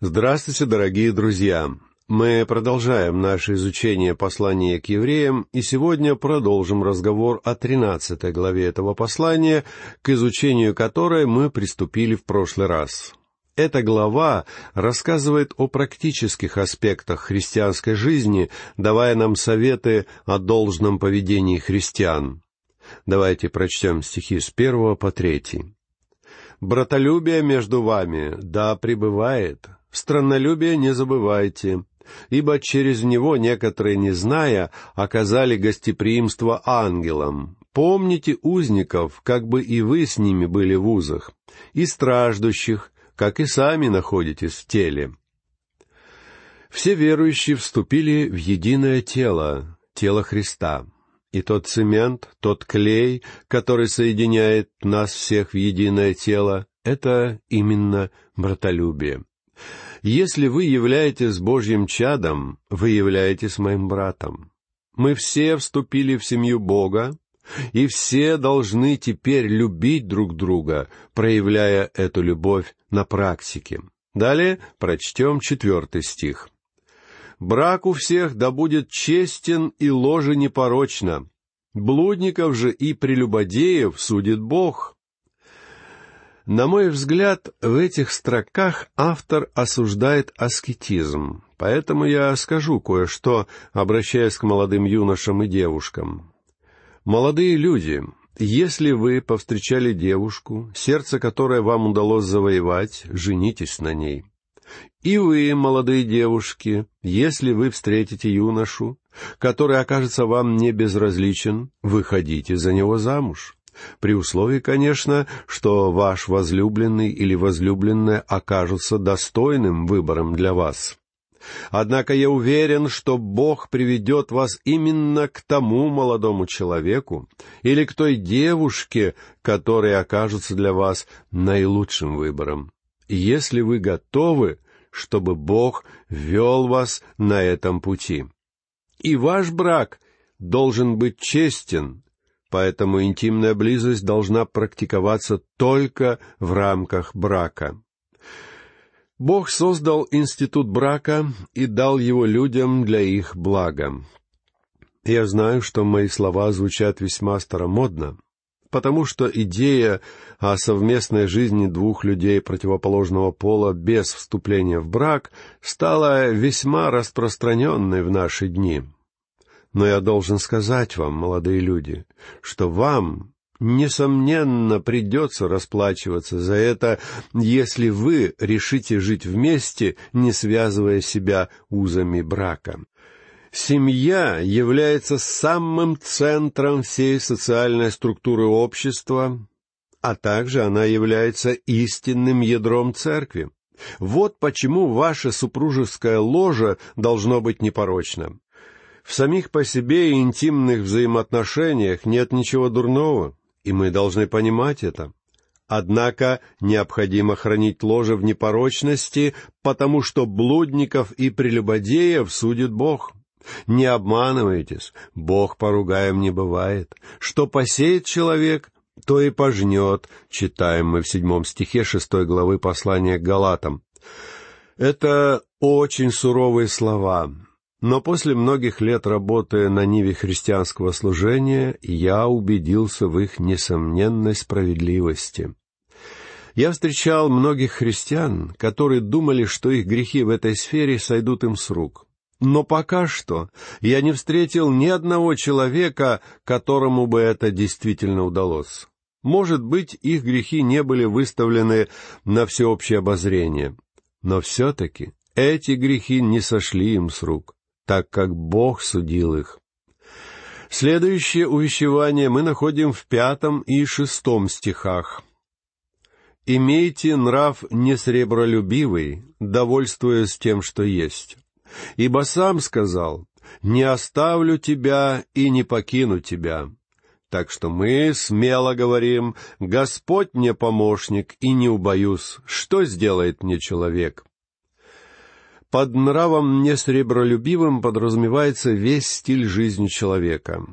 Здравствуйте, дорогие друзья! Мы продолжаем наше изучение послания к евреям, и сегодня продолжим разговор о тринадцатой главе этого послания, к изучению которой мы приступили в прошлый раз. Эта глава рассказывает о практических аспектах христианской жизни, давая нам советы о должном поведении христиан. Давайте прочтем стихи с первого по третий. «Братолюбие между вами, да, пребывает. Страннолюбие не забывайте, ибо через него некоторые, не зная, оказали гостеприимство ангелам. Помните узников, как бы и вы с ними были в узах, и страждущих, как и сами находитесь в теле. Все верующие вступили в единое тело, тело Христа. И тот цемент, тот клей, который соединяет нас всех в единое тело, это именно братолюбие. Если вы являетесь Божьим чадом, вы являетесь моим братом. Мы все вступили в семью Бога, и все должны теперь любить друг друга, проявляя эту любовь на практике. Далее прочтем четвертый стих. «Брак у всех да будет честен и ложе непорочно. Блудников же и прелюбодеев судит Бог». На мой взгляд, в этих строках автор осуждает аскетизм, поэтому я скажу кое-что, обращаясь к молодым юношам и девушкам. Молодые люди, если вы повстречали девушку, сердце которой вам удалось завоевать, женитесь на ней. И вы, молодые девушки, если вы встретите юношу, который окажется вам не безразличен, выходите за него замуж. При условии, конечно, что ваш возлюбленный или возлюбленная окажутся достойным выбором для вас. Однако я уверен, что Бог приведет вас именно к тому молодому человеку или к той девушке, которые окажутся для вас наилучшим выбором. Если вы готовы, чтобы Бог вел вас на этом пути. И ваш брак должен быть честен, поэтому интимная близость должна практиковаться только в рамках брака. Бог создал институт брака и дал его людям для их блага. Я знаю, что мои слова звучат весьма старомодно, потому что идея о совместной жизни двух людей противоположного пола без вступления в брак стала весьма распространенной в наши дни. Но я должен сказать вам, молодые люди, что вам, несомненно, придется расплачиваться за это, если вы решите жить вместе, не связывая себя узами брака. Семья является самым центром всей социальной структуры общества, а также она является истинным ядром церкви. Вот почему ваше супружеское ложе должно быть непорочным. В самих по себе интимных взаимоотношениях нет ничего дурного, и мы должны понимать это. Однако необходимо хранить ложе в непорочности, потому что блудников и прелюбодеев судит Бог. Не обманывайтесь, Бог поругаем не бывает. Что посеет человек, то и пожнет, читаем мы в седьмом стихе шестой главы послания к Галатам. Это очень суровые слова, но после многих лет работы на ниве христианского служения я убедился в их несомненной справедливости. Я встречал многих христиан, которые думали, что их грехи в этой сфере сойдут им с рук. Но пока что я не встретил ни одного человека, которому бы это действительно удалось. Может быть, их грехи не были выставлены на всеобщее обозрение, но все-таки эти грехи не сошли им с рук так как Бог судил их. Следующее увещевание мы находим в пятом и шестом стихах. «Имейте нрав несребролюбивый, довольствуясь тем, что есть. Ибо сам сказал, не оставлю тебя и не покину тебя. Так что мы смело говорим, Господь мне помощник, и не убоюсь, что сделает мне человек. Под нравом несребролюбивым подразумевается весь стиль жизни человека.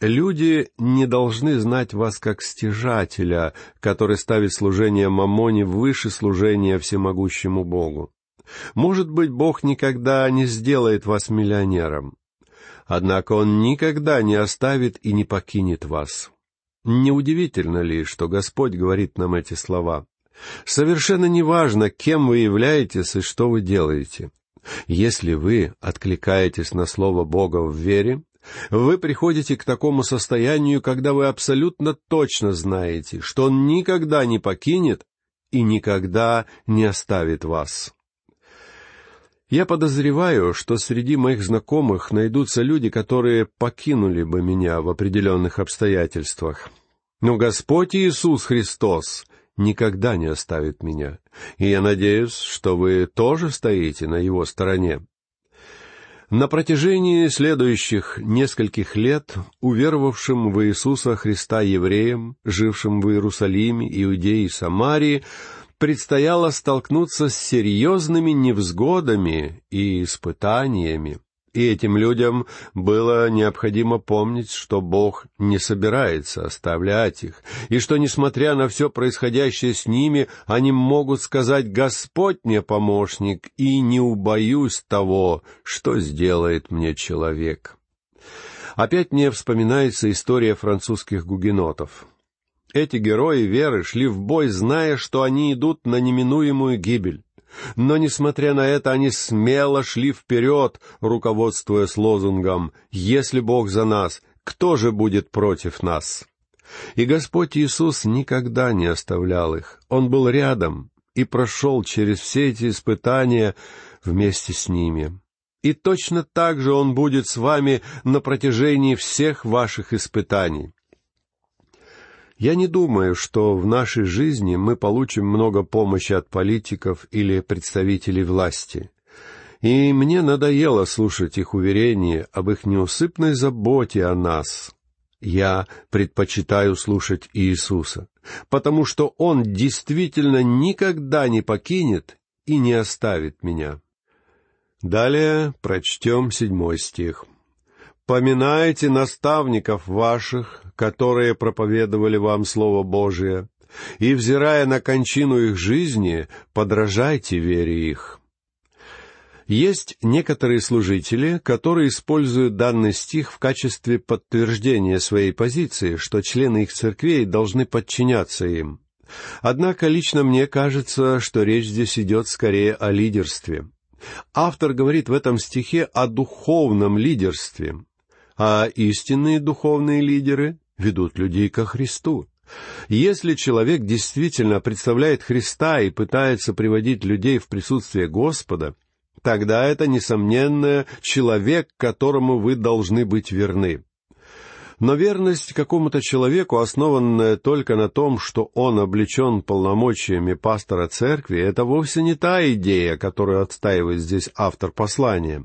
Люди не должны знать вас как стяжателя, который ставит служение мамоне выше служения всемогущему Богу. Может быть, Бог никогда не сделает вас миллионером. Однако Он никогда не оставит и не покинет вас. Неудивительно ли, что Господь говорит нам эти слова? Совершенно неважно, кем вы являетесь и что вы делаете. Если вы откликаетесь на Слово Бога в вере, вы приходите к такому состоянию, когда вы абсолютно точно знаете, что Он никогда не покинет и никогда не оставит вас. Я подозреваю, что среди моих знакомых найдутся люди, которые покинули бы меня в определенных обстоятельствах. Но Господь Иисус Христос никогда не оставит меня, и я надеюсь, что вы тоже стоите на Его стороне. На протяжении следующих нескольких лет уверовавшим в Иисуса Христа евреям, жившим в Иерусалиме, Иудее и Самарии, предстояло столкнуться с серьезными невзгодами и испытаниями. И этим людям было необходимо помнить, что Бог не собирается оставлять их, и что, несмотря на все происходящее с ними, они могут сказать «Господь мне помощник, и не убоюсь того, что сделает мне человек». Опять мне вспоминается история французских гугенотов. Эти герои веры шли в бой, зная, что они идут на неминуемую гибель. Но, несмотря на это, они смело шли вперед, руководствуясь лозунгом «Если Бог за нас, кто же будет против нас?» И Господь Иисус никогда не оставлял их. Он был рядом и прошел через все эти испытания вместе с ними. И точно так же Он будет с вами на протяжении всех ваших испытаний. Я не думаю, что в нашей жизни мы получим много помощи от политиков или представителей власти. И мне надоело слушать их уверения об их неусыпной заботе о нас. Я предпочитаю слушать Иисуса, потому что Он действительно никогда не покинет и не оставит меня. Далее прочтем седьмой стих. «Поминайте наставников ваших, которые проповедовали вам Слово Божие, и, взирая на кончину их жизни, подражайте вере их. Есть некоторые служители, которые используют данный стих в качестве подтверждения своей позиции, что члены их церквей должны подчиняться им. Однако лично мне кажется, что речь здесь идет скорее о лидерстве. Автор говорит в этом стихе о духовном лидерстве, а истинные духовные лидеры ведут людей ко Христу. Если человек действительно представляет Христа и пытается приводить людей в присутствие Господа, тогда это, несомненно, человек, которому вы должны быть верны. Но верность какому-то человеку, основанная только на том, что он облечен полномочиями пастора церкви, это вовсе не та идея, которую отстаивает здесь автор послания.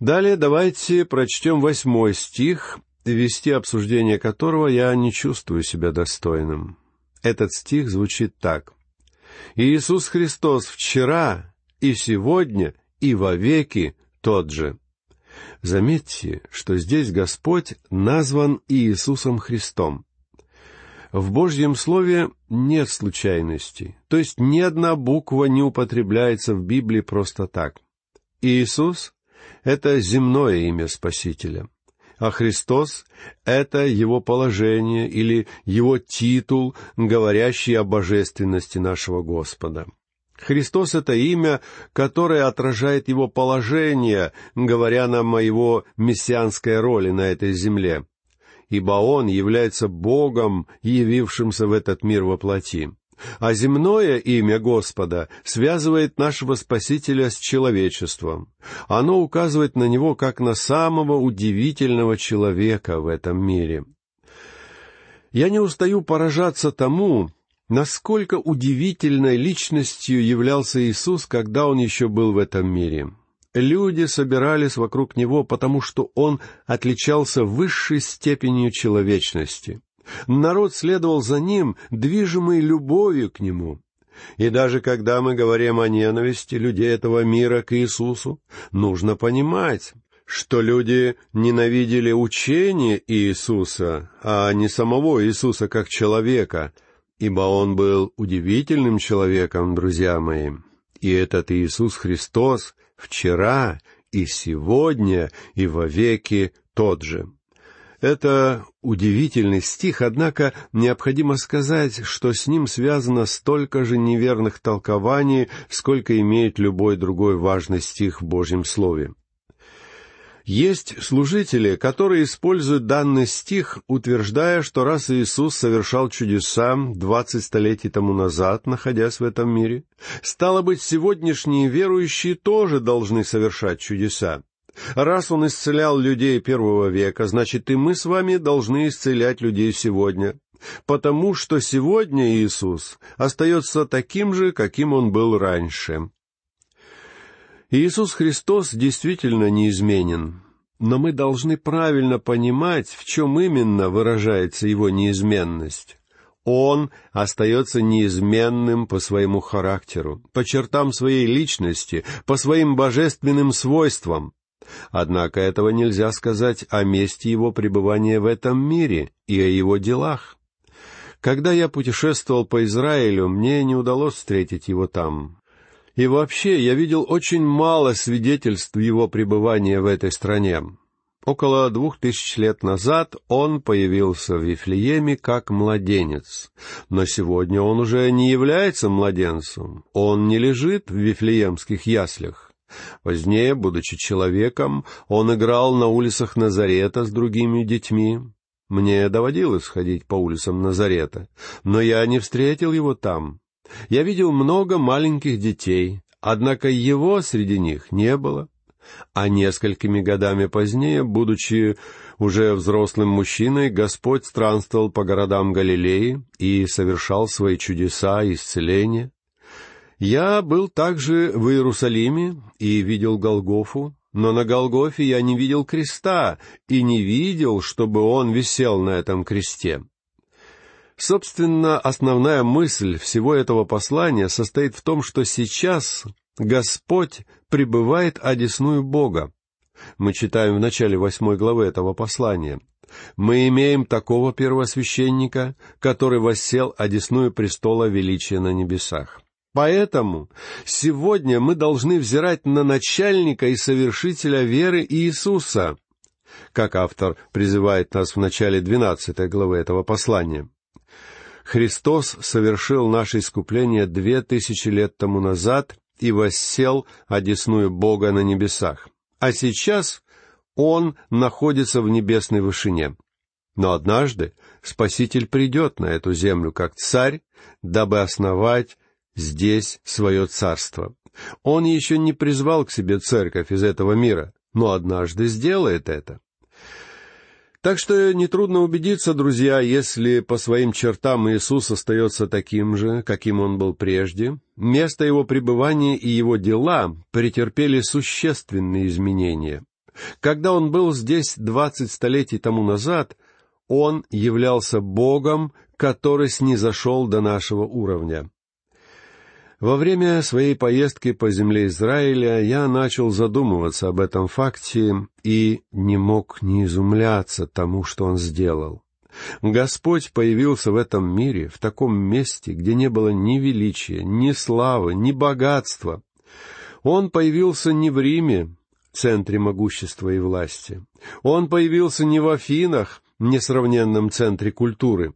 Далее давайте прочтем восьмой стих вести обсуждение которого я не чувствую себя достойным. Этот стих звучит так. «Иисус Христос вчера и сегодня и вовеки тот же». Заметьте, что здесь Господь назван Иисусом Христом. В Божьем Слове нет случайностей, то есть ни одна буква не употребляется в Библии просто так. Иисус — это земное имя Спасителя — а Христос — это его положение или его титул, говорящий о божественности нашего Господа. Христос — это имя, которое отражает его положение, говоря нам о его мессианской роли на этой земле, ибо он является Богом, явившимся в этот мир во плоти. А земное имя Господа связывает нашего Спасителя с человечеством. Оно указывает на него как на самого удивительного человека в этом мире. Я не устаю поражаться тому, насколько удивительной личностью являлся Иисус, когда Он еще был в этом мире. Люди собирались вокруг Него, потому что Он отличался высшей степенью человечности. Народ следовал за ним, движимый любовью к нему. И даже когда мы говорим о ненависти людей этого мира к Иисусу, нужно понимать, что люди ненавидели учение Иисуса, а не самого Иисуса как человека, ибо он был удивительным человеком, друзья мои. И этот Иисус Христос вчера и сегодня и вовеки тот же. Это удивительный стих, однако необходимо сказать, что с ним связано столько же неверных толкований, сколько имеет любой другой важный стих в Божьем Слове. Есть служители, которые используют данный стих, утверждая, что раз Иисус совершал чудеса двадцать столетий тому назад, находясь в этом мире, стало быть, сегодняшние верующие тоже должны совершать чудеса. Раз Он исцелял людей первого века, значит, и мы с вами должны исцелять людей сегодня, потому что сегодня Иисус остается таким же, каким Он был раньше. Иисус Христос действительно неизменен, но мы должны правильно понимать, в чем именно выражается Его неизменность. Он остается неизменным по своему характеру, по чертам своей личности, по своим божественным свойствам. Однако этого нельзя сказать о месте его пребывания в этом мире и о его делах. Когда я путешествовал по Израилю, мне не удалось встретить его там. И вообще, я видел очень мало свидетельств его пребывания в этой стране. Около двух тысяч лет назад он появился в Вифлееме как младенец. Но сегодня он уже не является младенцем. Он не лежит в вифлеемских яслях. Позднее, будучи человеком, он играл на улицах Назарета с другими детьми. Мне доводилось ходить по улицам Назарета, но я не встретил его там. Я видел много маленьких детей, однако его среди них не было. А несколькими годами позднее, будучи уже взрослым мужчиной, Господь странствовал по городам Галилеи и совершал свои чудеса и исцеления. Я был также в Иерусалиме и видел Голгофу, но на Голгофе я не видел креста и не видел, чтобы он висел на этом кресте. Собственно, основная мысль всего этого послания состоит в том, что сейчас Господь пребывает одесную Бога. Мы читаем в начале восьмой главы этого послания. Мы имеем такого первосвященника, который воссел одесную престола величия на небесах. Поэтому сегодня мы должны взирать на начальника и совершителя веры Иисуса, как автор призывает нас в начале двенадцатой главы этого послания. Христос совершил наше искупление две тысячи лет тому назад и воссел одесную Бога на небесах. А сейчас Он находится в небесной вышине. Но однажды Спаситель придет на эту землю как царь, дабы основать здесь свое царство. Он еще не призвал к себе церковь из этого мира, но однажды сделает это. Так что нетрудно убедиться, друзья, если по своим чертам Иисус остается таким же, каким он был прежде, место его пребывания и его дела претерпели существенные изменения. Когда он был здесь двадцать столетий тому назад, он являлся Богом, который снизошел до нашего уровня. Во время своей поездки по земле Израиля я начал задумываться об этом факте и не мог не изумляться тому, что он сделал. Господь появился в этом мире, в таком месте, где не было ни величия, ни славы, ни богатства. Он появился не в Риме, центре могущества и власти. Он появился не в Афинах, несравненном центре культуры.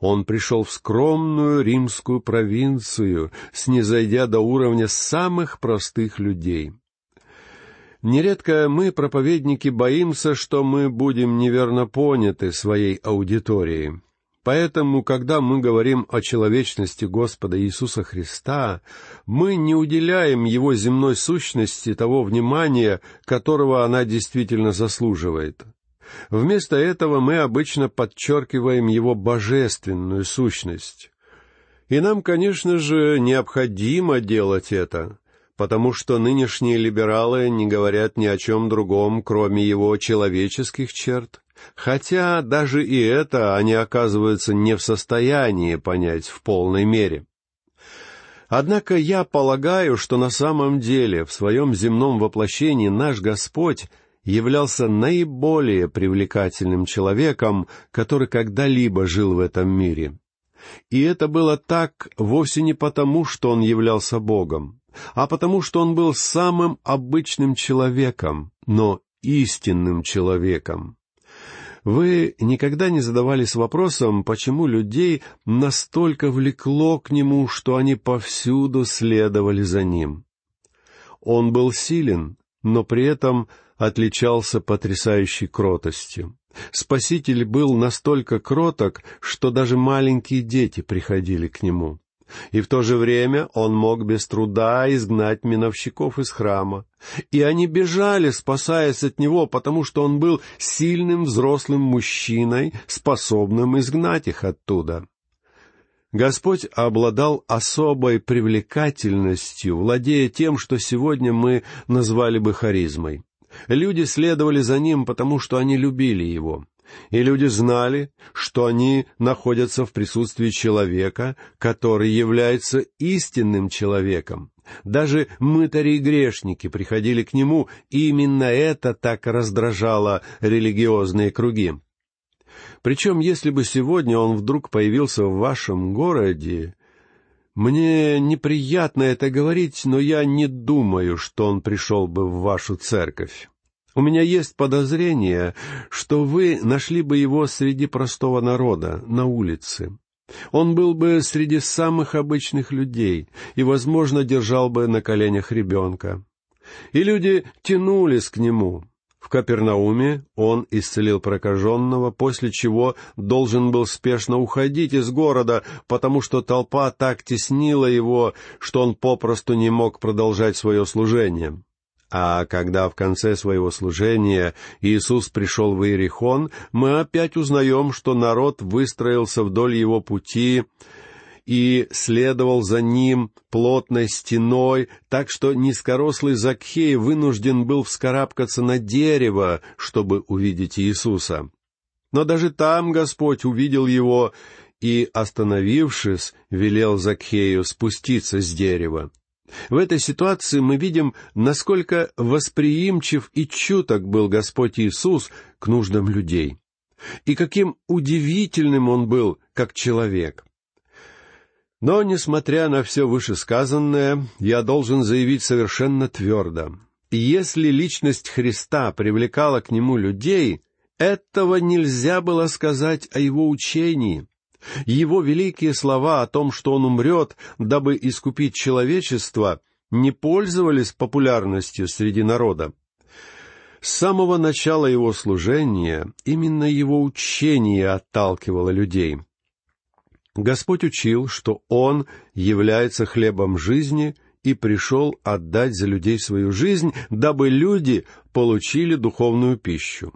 Он пришел в скромную римскую провинцию, снизойдя до уровня самых простых людей. Нередко мы, проповедники, боимся, что мы будем неверно поняты своей аудиторией. Поэтому, когда мы говорим о человечности Господа Иисуса Христа, мы не уделяем Его земной сущности того внимания, которого она действительно заслуживает. Вместо этого мы обычно подчеркиваем его божественную сущность. И нам, конечно же, необходимо делать это, потому что нынешние либералы не говорят ни о чем другом, кроме его человеческих черт, хотя даже и это они оказываются не в состоянии понять в полной мере. Однако я полагаю, что на самом деле в своем земном воплощении наш Господь являлся наиболее привлекательным человеком, который когда-либо жил в этом мире. И это было так вовсе не потому, что он являлся Богом. а потому что он был самым обычным человеком, но истинным человеком. Вы никогда не задавались вопросом, почему людей настолько влекло к нему, что они повсюду следовали за ним? Он был силен, но при этом отличался потрясающей кротостью. Спаситель был настолько кроток, что даже маленькие дети приходили к нему. И в то же время он мог без труда изгнать миновщиков из храма. И они бежали, спасаясь от него, потому что он был сильным взрослым мужчиной, способным изгнать их оттуда. Господь обладал особой привлекательностью, владея тем, что сегодня мы назвали бы харизмой. Люди следовали за ним, потому что они любили его. И люди знали, что они находятся в присутствии человека, который является истинным человеком. Даже мытари и грешники приходили к нему, и именно это так раздражало религиозные круги. Причем, если бы сегодня он вдруг появился в вашем городе, мне неприятно это говорить, но я не думаю, что он пришел бы в вашу церковь. У меня есть подозрение, что вы нашли бы его среди простого народа, на улице. Он был бы среди самых обычных людей и, возможно, держал бы на коленях ребенка. И люди тянулись к нему. В Капернауме он исцелил прокаженного, после чего должен был спешно уходить из города, потому что толпа так теснила его, что он попросту не мог продолжать свое служение. А когда в конце своего служения Иисус пришел в Иерихон, мы опять узнаем, что народ выстроился вдоль его пути и следовал за ним плотной стеной, так что низкорослый Закхей вынужден был вскарабкаться на дерево, чтобы увидеть Иисуса. Но даже там Господь увидел его и, остановившись, велел Закхею спуститься с дерева. В этой ситуации мы видим, насколько восприимчив и чуток был Господь Иисус к нуждам людей, и каким удивительным Он был как человек. Но, несмотря на все вышесказанное, я должен заявить совершенно твердо. Если личность Христа привлекала к Нему людей, этого нельзя было сказать о Его учении — его великие слова о том, что он умрет, дабы искупить человечество, не пользовались популярностью среди народа. С самого начала его служения именно его учение отталкивало людей. Господь учил, что Он является хлебом жизни и пришел отдать за людей свою жизнь, дабы люди получили духовную пищу.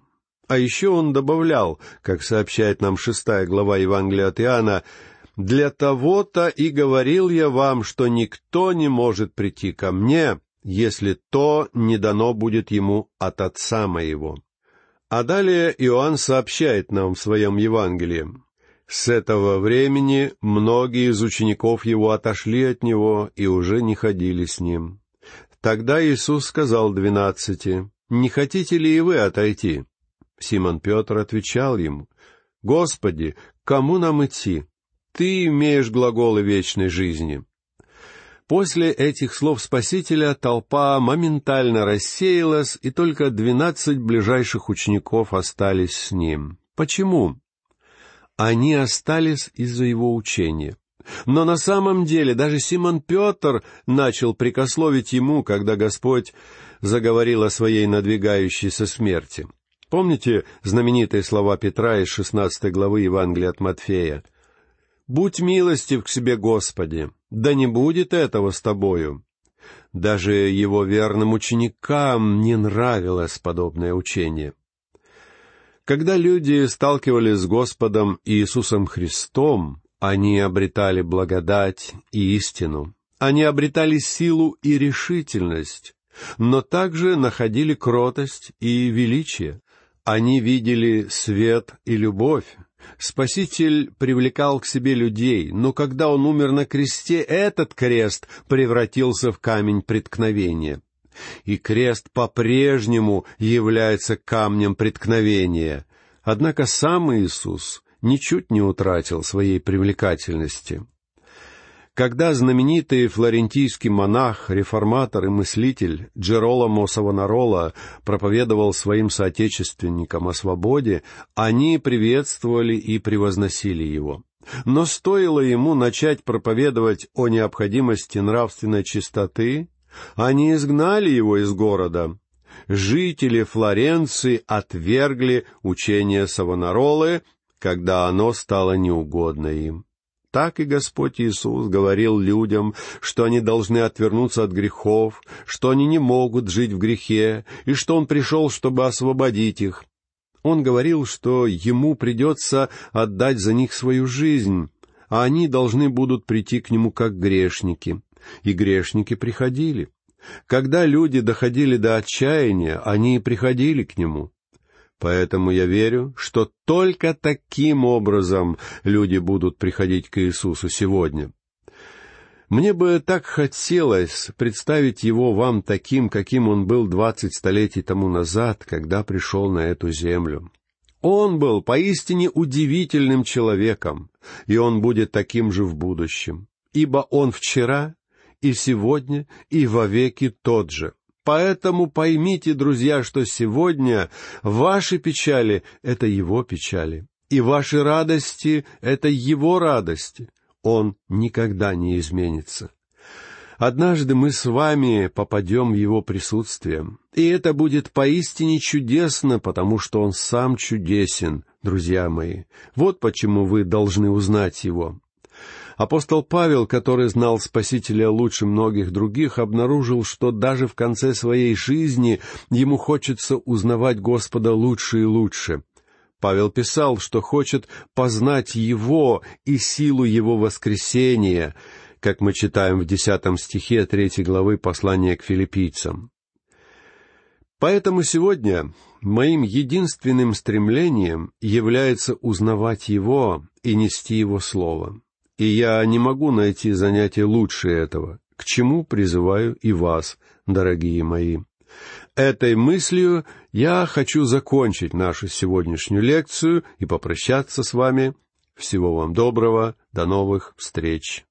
А еще он добавлял, как сообщает нам шестая глава Евангелия от Иоанна, «Для того-то и говорил я вам, что никто не может прийти ко мне, если то не дано будет ему от Отца моего». А далее Иоанн сообщает нам в своем Евангелии, «С этого времени многие из учеников его отошли от него и уже не ходили с ним». Тогда Иисус сказал двенадцати, «Не хотите ли и вы отойти?» Симон Петр отвечал ему, «Господи, кому нам идти? Ты имеешь глаголы вечной жизни». После этих слов Спасителя толпа моментально рассеялась, и только двенадцать ближайших учеников остались с ним. Почему? Они остались из-за его учения. Но на самом деле даже Симон Петр начал прикословить ему, когда Господь заговорил о своей надвигающейся смерти. Помните знаменитые слова Петра из шестнадцатой главы Евангелия от Матфея? «Будь милостив к себе, Господи, да не будет этого с тобою». Даже его верным ученикам не нравилось подобное учение. Когда люди сталкивались с Господом Иисусом Христом, они обретали благодать и истину. Они обретали силу и решительность, но также находили кротость и величие. Они видели свет и любовь. Спаситель привлекал к себе людей, но когда он умер на кресте, этот крест превратился в камень преткновения. И крест по-прежнему является камнем преткновения. Однако сам Иисус ничуть не утратил своей привлекательности. Когда знаменитый флорентийский монах, реформатор и мыслитель Джероломо Савонарола проповедовал своим соотечественникам о свободе, они приветствовали и превозносили его. Но стоило ему начать проповедовать о необходимости нравственной чистоты, они изгнали его из города. Жители Флоренции отвергли учение Савонаролы, когда оно стало неугодно им. Так и Господь Иисус говорил людям, что они должны отвернуться от грехов, что они не могут жить в грехе, и что Он пришел, чтобы освободить их. Он говорил, что Ему придется отдать за них свою жизнь, а они должны будут прийти к Нему как грешники. И грешники приходили. Когда люди доходили до отчаяния, они и приходили к Нему. Поэтому я верю, что только таким образом люди будут приходить к Иисусу сегодня. Мне бы так хотелось представить его вам таким, каким он был двадцать столетий тому назад, когда пришел на эту землю. Он был поистине удивительным человеком, и он будет таким же в будущем, ибо он вчера и сегодня и вовеки тот же. Поэтому поймите, друзья, что сегодня ваши печали — это его печали, и ваши радости — это его радости. Он никогда не изменится. Однажды мы с вами попадем в его присутствие, и это будет поистине чудесно, потому что он сам чудесен, друзья мои. Вот почему вы должны узнать его. Апостол Павел, который знал Спасителя лучше многих других, обнаружил, что даже в конце своей жизни ему хочется узнавать Господа лучше и лучше. Павел писал, что хочет познать Его и силу Его воскресения, как мы читаем в десятом стихе третьей главы послания к филиппийцам. Поэтому сегодня моим единственным стремлением является узнавать Его и нести Его Слово и я не могу найти занятие лучше этого, к чему призываю и вас, дорогие мои. Этой мыслью я хочу закончить нашу сегодняшнюю лекцию и попрощаться с вами. Всего вам доброго, до новых встреч.